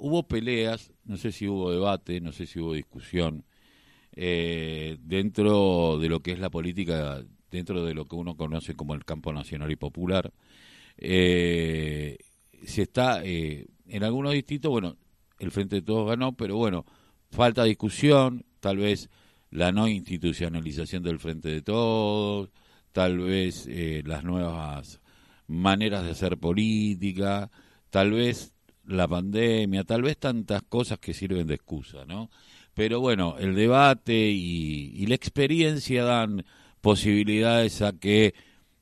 hubo peleas, no sé si hubo debate, no sé si hubo discusión eh, dentro de lo que es la política, dentro de lo que uno conoce como el campo nacional y popular. Eh, se está eh, en algunos distritos, bueno, el Frente de Todos ganó, pero bueno, falta discusión, tal vez la no institucionalización del Frente de Todos, tal vez eh, las nuevas maneras de hacer política, tal vez la pandemia, tal vez tantas cosas que sirven de excusa, ¿no? Pero bueno, el debate y, la experiencia dan posibilidades a que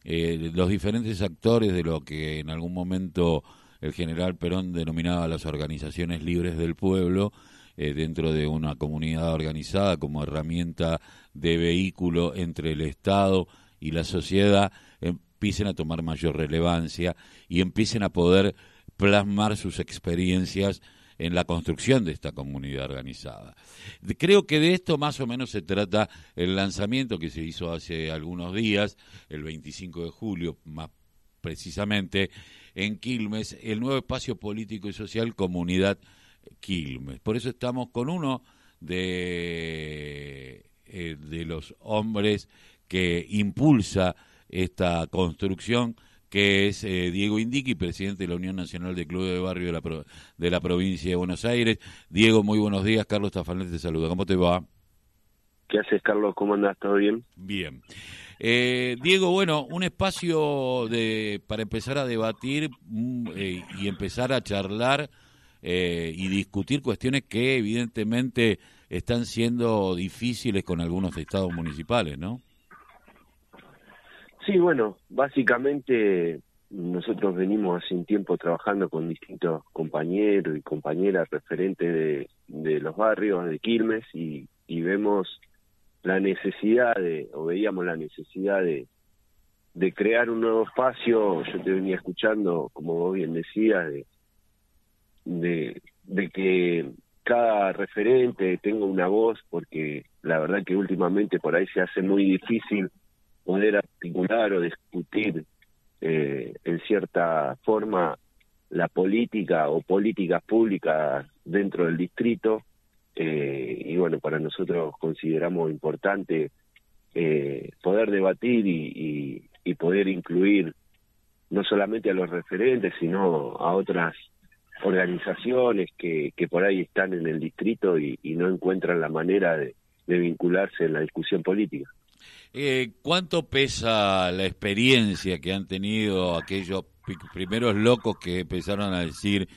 eh, los diferentes actores de lo que en algún momento el general Perón denominaba las organizaciones libres del pueblo, eh, dentro de una comunidad organizada como herramienta de vehículo entre el Estado y la sociedad, empiecen a tomar mayor relevancia y empiecen a poder plasmar sus experiencias en la construcción de esta comunidad organizada. Creo que de esto más o menos se trata el lanzamiento que se hizo hace algunos días, el 25 de julio más precisamente, en Quilmes, el nuevo espacio político y social Comunidad Quilmes. Por eso estamos con uno de, eh, de los hombres que impulsa esta construcción, que es eh, Diego Indiqui, presidente de la Unión Nacional de Clubes de Barrio de la, de la provincia de Buenos Aires. Diego, muy buenos días. Carlos Tafanel te saluda. ¿Cómo te va? ¿Qué haces, Carlos? ¿Cómo andas? ¿Todo bien? Bien. Eh, Diego, bueno, un espacio de, para empezar a debatir mm, eh, y empezar a charlar eh, y discutir cuestiones que evidentemente están siendo difíciles con algunos estados municipales, ¿no? Sí, bueno, básicamente nosotros venimos hace un tiempo trabajando con distintos compañeros y compañeras referentes de, los barrios de Quilmes y, vemos la necesidad de, o veíamos la necesidad de, crear un nuevo espacio, yo te venía escuchando, como vos bien decías, de, de, de que cada referente tenga una voz, porque la verdad que últimamente por ahí se hace muy difícil poder articular o discutir eh, en cierta forma la política o políticas públicas dentro del distrito eh, y bueno, para nosotros consideramos importante eh, poder debatir y, poder incluir no solamente a los referentes, sino a otras organizaciones que, que por ahí están en el distrito y, no encuentran la manera de, vincularse en la discusión política. Eh, ¿Cuánto pesa la experiencia que han tenido aquellos primeros locos que empezaron a decir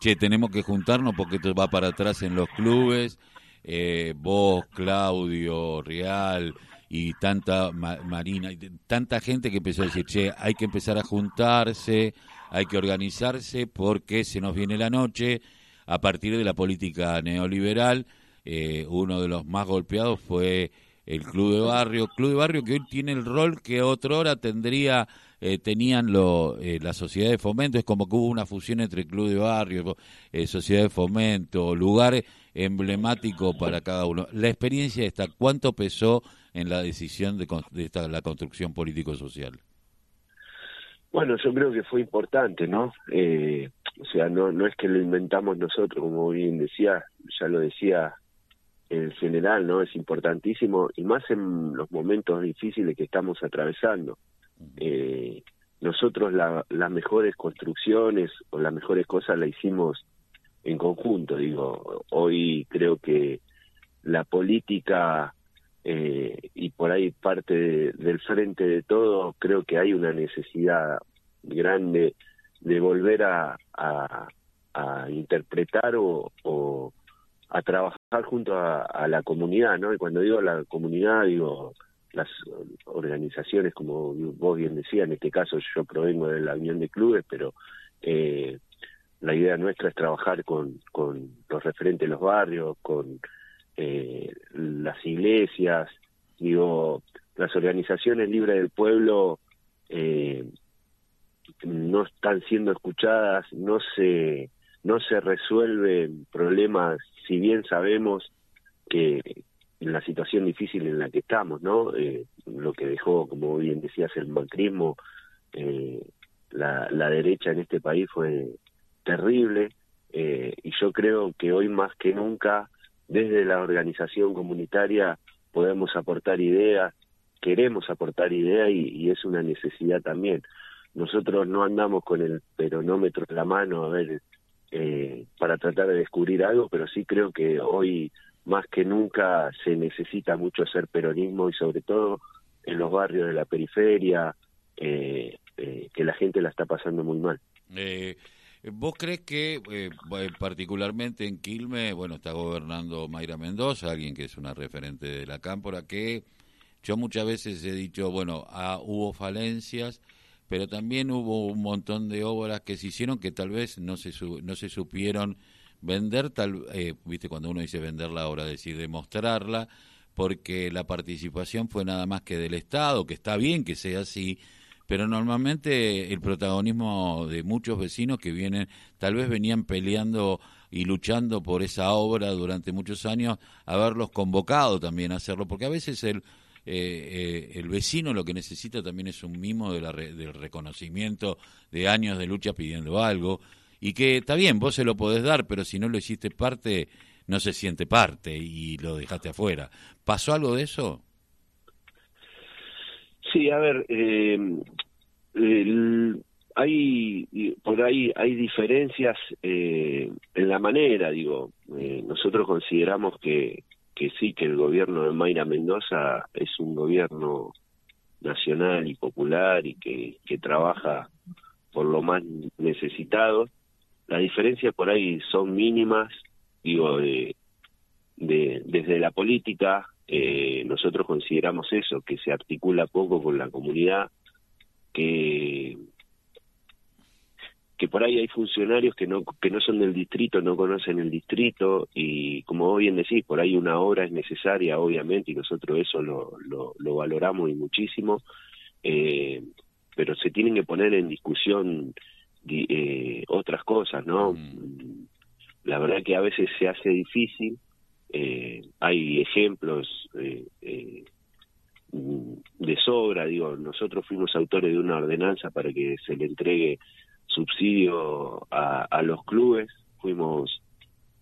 che, tenemos que juntarnos porque esto va para atrás en los clubes, eh, vos, Claudio, Real y tanta Marina, tanta gente que empezó a decir, che, hay que empezar a juntarse, hay que organizarse porque se nos viene la noche a partir de la política neoliberal. Eh, uno de los más golpeados fue el Club de Barrio, Club de Barrio que hoy tiene el rol que otra hora tendría eh, tenían lo, eh, la sociedad de fomento, es como que hubo una fusión entre club de barrio, eh, sociedad de fomento, lugar emblemático para cada uno. La experiencia esta, ¿cuánto pesó en la decisión de, esta, la construcción político-social? Bueno, yo creo que fue importante, ¿no? o sea, no, no es que lo inventamos nosotros, como bien decía, ya lo decía en general, ¿no? Es importantísimo, y más en los momentos difíciles que estamos atravesando. Eh, nosotros las mejores construcciones o las mejores cosas la hicimos en conjunto. Digo, hoy creo que la política eh, y por ahí parte del frente de todo, creo que hay una necesidad grande de volver a, a, interpretar o, o, a trabajar junto a, la comunidad, ¿no? Y cuando digo la comunidad, digo las organizaciones, como vos bien decías, en este caso yo provengo de la Unión de Clubes, pero eh, la idea nuestra es trabajar con, con los referentes de los barrios, con eh, las iglesias, digo, las organizaciones libres del pueblo eh, no están siendo escuchadas, no se no se resuelven problemas, si bien sabemos que, en la situación difícil en la que estamos, ¿no? Eh, lo que dejó, como bien decías, el macrismo, eh, la, la derecha en este país fue terrible Eh, y yo creo que hoy más que nunca, desde la organización comunitaria, podemos aportar ideas, queremos aportar ideas y, es una necesidad también. Nosotros no andamos con el peronómetro en la mano a ver eh, para tratar de descubrir algo, pero sí creo que hoy más que nunca se necesita mucho hacer peronismo y sobre todo en los barrios de la periferia, eh, eh, que la gente la está pasando muy mal. Eh, ¿Vos crees que particularmente en Quilmes, bueno, está gobernando Mayra Mendoza, alguien que es una referente de la cámpora, que yo muchas veces he dicho, bueno, ah, hubo falencias, pero también hubo un montón de obras que se hicieron que tal vez no se, no se supieron vender, tal, eh, viste, cuando uno dice vender la obra, decir demostrarla, porque la participación fue nada más que del Estado, que está bien que sea así, pero normalmente el protagonismo de muchos vecinos que vienen, tal vez venían peleando y luchando por esa obra durante muchos años, haberlos convocado también a hacerlo, porque a veces el, eh, eh, el vecino lo que necesita también es un mimo de la del reconocimiento de años de lucha pidiendo algo y que está bien, vos se lo podés dar, pero si no lo hiciste parte, no se siente parte y lo dejaste afuera. ¿Pasó algo de eso? Sí, a ver, eh, hay por ahí hay diferencias eh, en la manera, digo, eh, nosotros consideramos que, que sí, que el gobierno de Mayra Mendoza es un gobierno nacional y popular y que, que trabaja por lo más necesitado. Las diferencias por ahí son mínimas, digo, de, desde la política eh, nosotros consideramos eso, que se articula poco con la comunidad, que que por ahí hay funcionarios que no que no son del distrito, no conocen el distrito y como bien decís, por ahí una obra es necesaria, obviamente, y nosotros eso lo, lo, valoramos y muchísimo, eh, pero se tienen que poner en discusión eh, otras cosas, ¿no? Mm. La verdad que a veces se hace difícil. Eh, hay ejemplos de sobra, digo, nosotros fuimos autores de una ordenanza para que se le entregue subsidio a, a los clubes, fuimos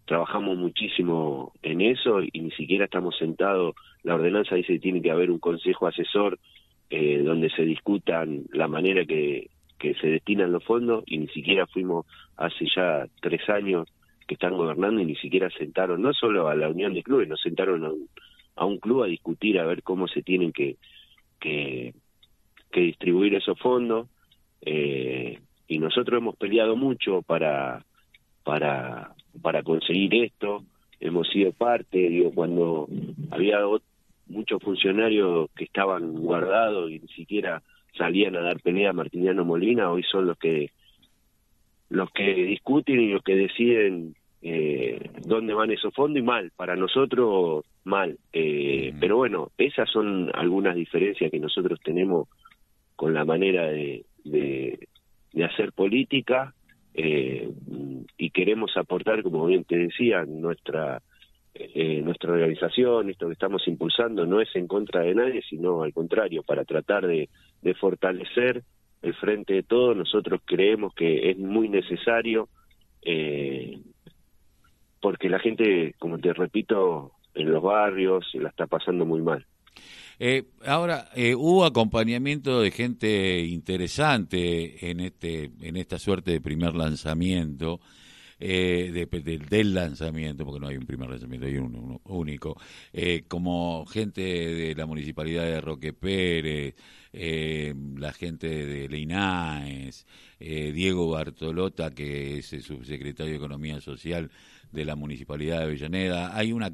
trabajamos muchísimo en eso y ni siquiera estamos sentados, la ordenanza dice que tiene que haber un consejo asesor eh, donde se discutan la manera que, que se destinan los fondos y ni siquiera fuimos hace ya tres años que están gobernando y ni siquiera sentaron, no solo a la unión de clubes, nos sentaron a un, club a discutir a ver cómo se tienen que, que, distribuir esos fondos. Eh, y nosotros hemos peleado mucho para, para, para conseguir esto, hemos sido parte, digo, cuando había muchos funcionarios que estaban guardados y ni siquiera salían a dar pelea a Martiniano Molina, hoy son los que los que discuten y los que deciden eh, dónde van esos fondos y mal, para nosotros mal. Eh, Pero bueno, esas son algunas diferencias que nosotros tenemos con la manera de, de, hacer política eh, y queremos aportar, como bien te decía, nuestra eh, nuestra organización, esto que estamos impulsando, no es en contra de nadie, sino al contrario, para tratar de, fortalecer el frente de todos. Nosotros creemos que es muy necesario, eh, porque la gente, como te repito, en los barrios la está pasando muy mal. Eh, ahora, eh, hubo acompañamiento de gente interesante en, este, en esta suerte de primer lanzamiento eh, del lanzamiento, porque no hay un primer lanzamiento, hay uno, único, eh, como gente de la municipalidad de Roque Pérez, eh, la gente de Leinaes, eh, Diego Bartolota, que es el subsecretario de Economía Social de la Municipalidad de Avellaneda. Hay una,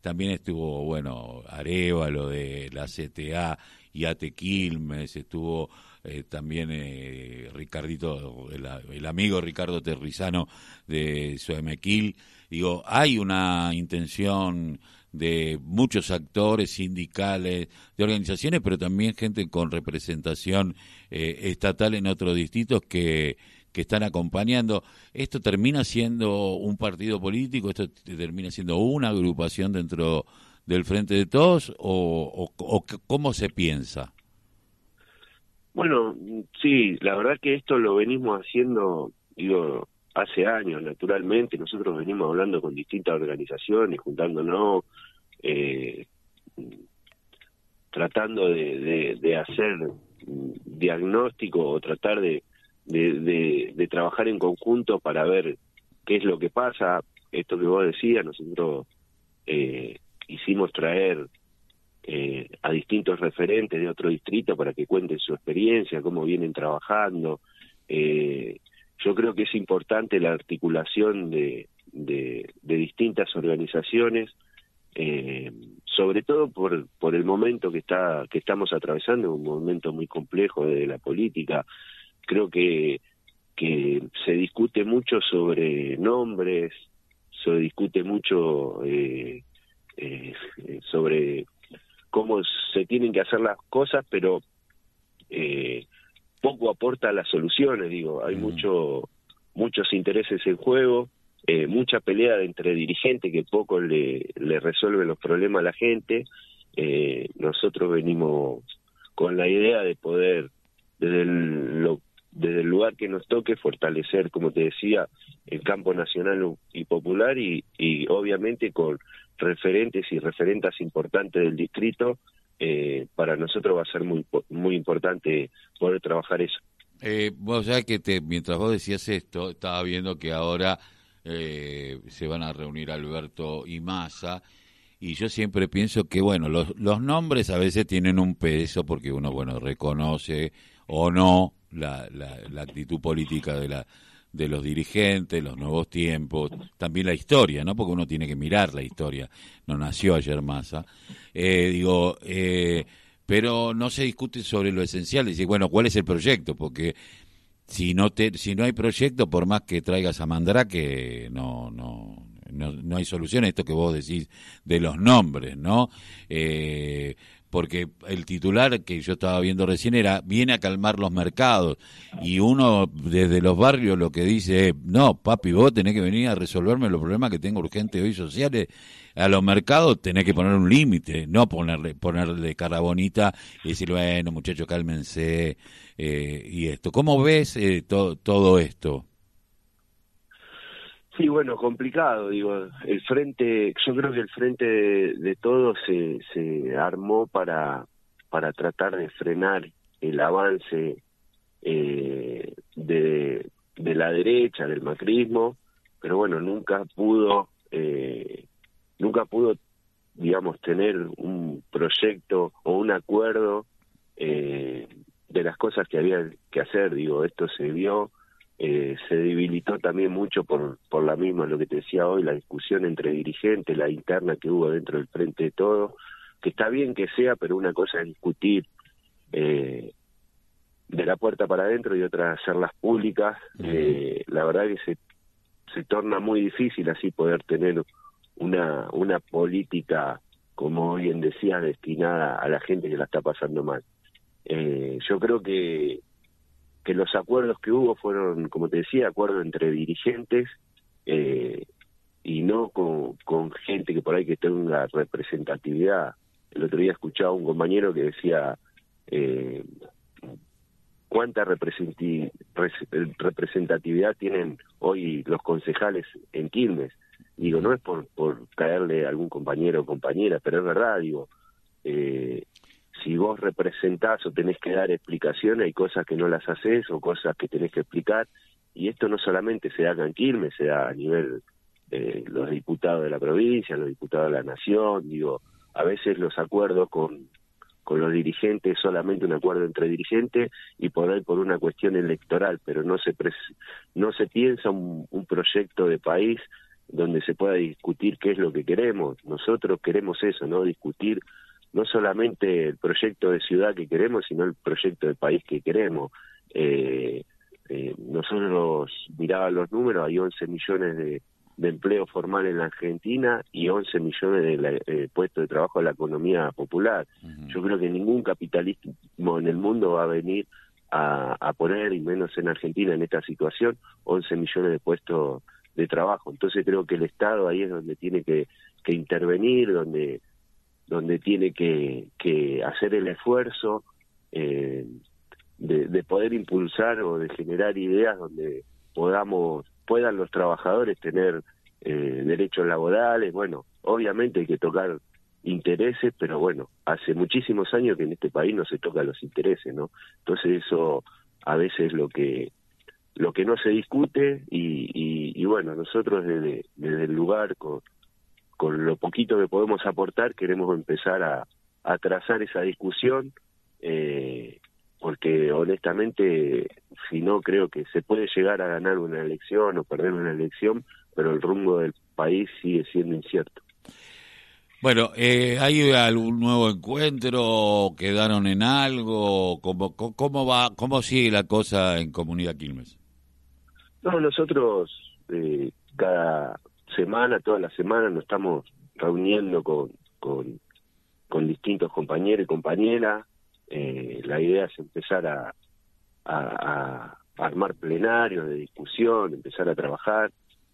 también estuvo, bueno, Arevalo de la CTA y Ate Quilmes, estuvo eh, también eh, Ricardito, el, amigo Ricardo Terrizano de Suemequil. Digo, hay una intención de muchos actores sindicales, de organizaciones, pero también gente con representación eh, estatal en otros distritos que, que están acompañando. ¿Esto termina siendo un partido político? ¿Esto termina siendo una agrupación dentro del Frente de Todos? ¿O, cómo se piensa? Bueno, sí, la verdad que esto lo venimos haciendo, digo, hace años, naturalmente, nosotros venimos hablando con distintas organizaciones, juntándonos, eh, tratando de, de, hacer diagnóstico o tratar de, de, trabajar en conjunto para ver qué es lo que pasa. Esto que vos decías, nosotros eh, hicimos traer eh, a distintos referentes de otro distrito para que cuenten su experiencia, cómo vienen trabajando. Eh, yo creo que es importante la articulación de, de, distintas organizaciones, eh, sobre todo por, por el momento que está que estamos atravesando, un momento muy complejo de la política. Creo que que se discute mucho sobre nombres, se discute mucho eh, eh, sobre cómo se tienen que hacer las cosas, pero eh, poco aporta a las soluciones, digo, hay mucho, muchos intereses en juego, eh, mucha pelea entre dirigentes que poco le, le resuelven los problemas a la gente. Eh, nosotros venimos con la idea de poder, desde el, desde el lugar que nos toque, fortalecer, como te decía, el campo nacional y popular y, obviamente con referentes y referentas importantes del distrito eh, para nosotros va a ser muy muy importante poder trabajar eso. Eh, vos sabés que te, mientras vos decías esto, estaba viendo que ahora eh, se van a reunir Alberto y Massa, y yo siempre pienso que, bueno, los, los nombres a veces tienen un peso porque uno, bueno, reconoce o no la, la, la actitud política de la de los dirigentes, los nuevos tiempos, también la historia, ¿no? Porque uno tiene que mirar la historia. No nació ayer Massa. Eh, digo, eh, pero no se discute sobre lo esencial, decir, bueno, ¿cuál es el proyecto? Porque si no te, si no hay proyecto, por más que traigas a Mandrake, no, no, no, no hay solución esto que vos decís de los nombres, ¿no? Eh, porque el titular que yo estaba viendo recién era viene a calmar los mercados. Y uno desde los barrios lo que dice es no papi vos tenés que venir a resolverme los problemas que tengo urgentes hoy sociales. A los mercados tenés que poner un límite no ponerle ponerle cara bonita y decir bueno muchachos cálmense eh, y esto cómo ves eh, todo esto Sí, bueno, complicado, digo, el frente, yo creo que el frente de, todos se, se armó para, para tratar de frenar el avance eh, de, de la derecha, del macrismo, pero bueno, nunca pudo, eh, nunca pudo, digamos, tener un proyecto o un acuerdo eh, de las cosas que había que hacer, digo, esto se vio eh, se debilitó también mucho por, por la misma, lo que te decía hoy, la discusión entre dirigentes, la interna que hubo dentro del frente de todo, que está bien que sea, pero una cosa es discutir eh, de la puerta para adentro y otra hacerlas públicas. Eh, la verdad que se, se torna muy difícil así poder tener una, una política, como bien decía, destinada a la gente que la está pasando mal. Eh, yo creo que que los acuerdos que hubo fueron, como te decía, acuerdos entre dirigentes eh, y no con, gente que por ahí que tenga representatividad. El otro día escuchaba a un compañero que decía eh, cuánta representatividad tienen hoy los concejales en Quilmes. Digo, no es por, por caerle a algún compañero o compañera, pero es verdad, digo, eh, si vos representás o tenés que dar explicaciones, hay cosas que no las haces o cosas que tenés que explicar, y esto no solamente se da en Quilmes, se da a nivel eh, los diputados de la provincia, los diputados de la nación, digo, a veces los acuerdos con, con los dirigentes solamente un acuerdo entre dirigentes y por ahí por una cuestión electoral, pero no se no se piensa un proyecto de país donde se pueda discutir qué es lo que queremos. Nosotros queremos eso, ¿no? Discutir no solamente el proyecto de ciudad que queremos, sino el proyecto de país que queremos. Eh, eh, nosotros miraba los números, hay 11 millones de, de empleo formal en la Argentina y 11 millones de eh, puestos de trabajo en la economía popular. Yo creo que ningún capitalismo en el mundo va a venir a, a, poner, y menos en Argentina en esta situación, 11 millones de puestos de trabajo. Entonces creo que el Estado ahí es donde tiene que, que intervenir, donde donde tiene que, hacer el esfuerzo eh, de, poder impulsar o de generar ideas donde podamos puedan los trabajadores tener eh, derechos laborales, bueno, obviamente hay que tocar intereses, pero bueno, hace muchísimos años que en este país no se toca los intereses, ¿no? Entonces eso a veces es lo que lo que no se discute y, y, bueno, nosotros desde, desde el lugar con, con lo poquito que podemos aportar queremos empezar a, a trazar esa discusión eh, porque honestamente si no creo que se puede llegar a ganar una elección o perder una elección pero el rumbo del país sigue siendo incierto bueno, eh, ¿hay algún nuevo encuentro? ¿Quedaron en algo? ¿Cómo, cómo va, cómo sigue la cosa en Comunidad Quilmes? No, nosotros eh, cada semana, toda la semana, nos estamos reuniendo con, con, con distintos compañeros y compañeras. Eh, la idea es empezar a, a, armar plenarios de discusión, empezar a trabajar.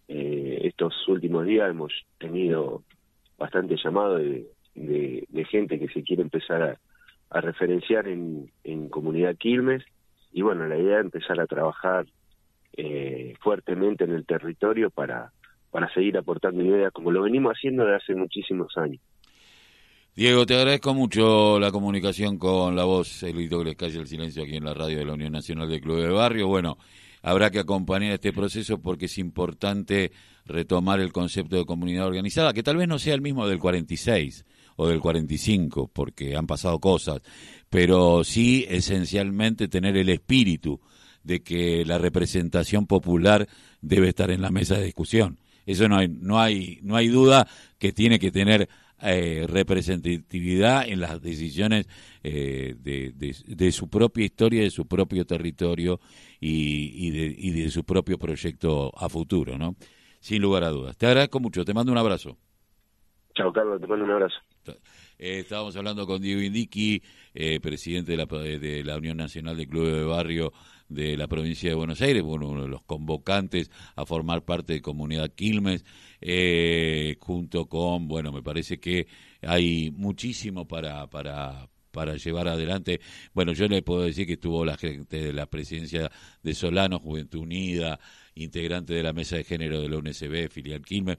Eh, estos últimos días hemos tenido bastante llamado de, de, gente que se quiere empezar a, a referenciar en, en Comunidad Quilmes. Y bueno, la idea es empezar a trabajar eh, fuertemente en el territorio para, para seguir aportando ideas como lo venimos haciendo desde hace muchísimos años. Diego, te agradezco mucho la comunicación con la voz, el grito que les el silencio aquí en la radio de la Unión Nacional de Club de Barrio. Bueno, habrá que acompañar este proceso porque es importante retomar el concepto de comunidad organizada, que tal vez no sea el mismo del 46 o del 45, porque han pasado cosas, pero sí esencialmente tener el espíritu de que la representación popular debe estar en la mesa de discusión. Eso no hay, no hay, no hay duda que tiene que tener eh, representatividad en las decisiones eh, de, de, su propia historia, de su propio territorio y, y, de, y de su propio proyecto a futuro, ¿no? Sin lugar a dudas. Te agradezco mucho, te mando un abrazo. Chao, Carlos, te mando un abrazo. Eh, estábamos hablando con Diego Indiqui, eh, presidente de la, de la Unión Nacional de Clubes de Barrio de la provincia de Buenos Aires, uno de los convocantes a formar parte de Comunidad Quilmes, eh, junto con, bueno, me parece que hay muchísimo para, para, para llevar adelante. Bueno, yo le puedo decir que estuvo la gente de la presidencia de Solano, Juventud Unida, integrante de la mesa de género de la UNSB, filial Quilmes,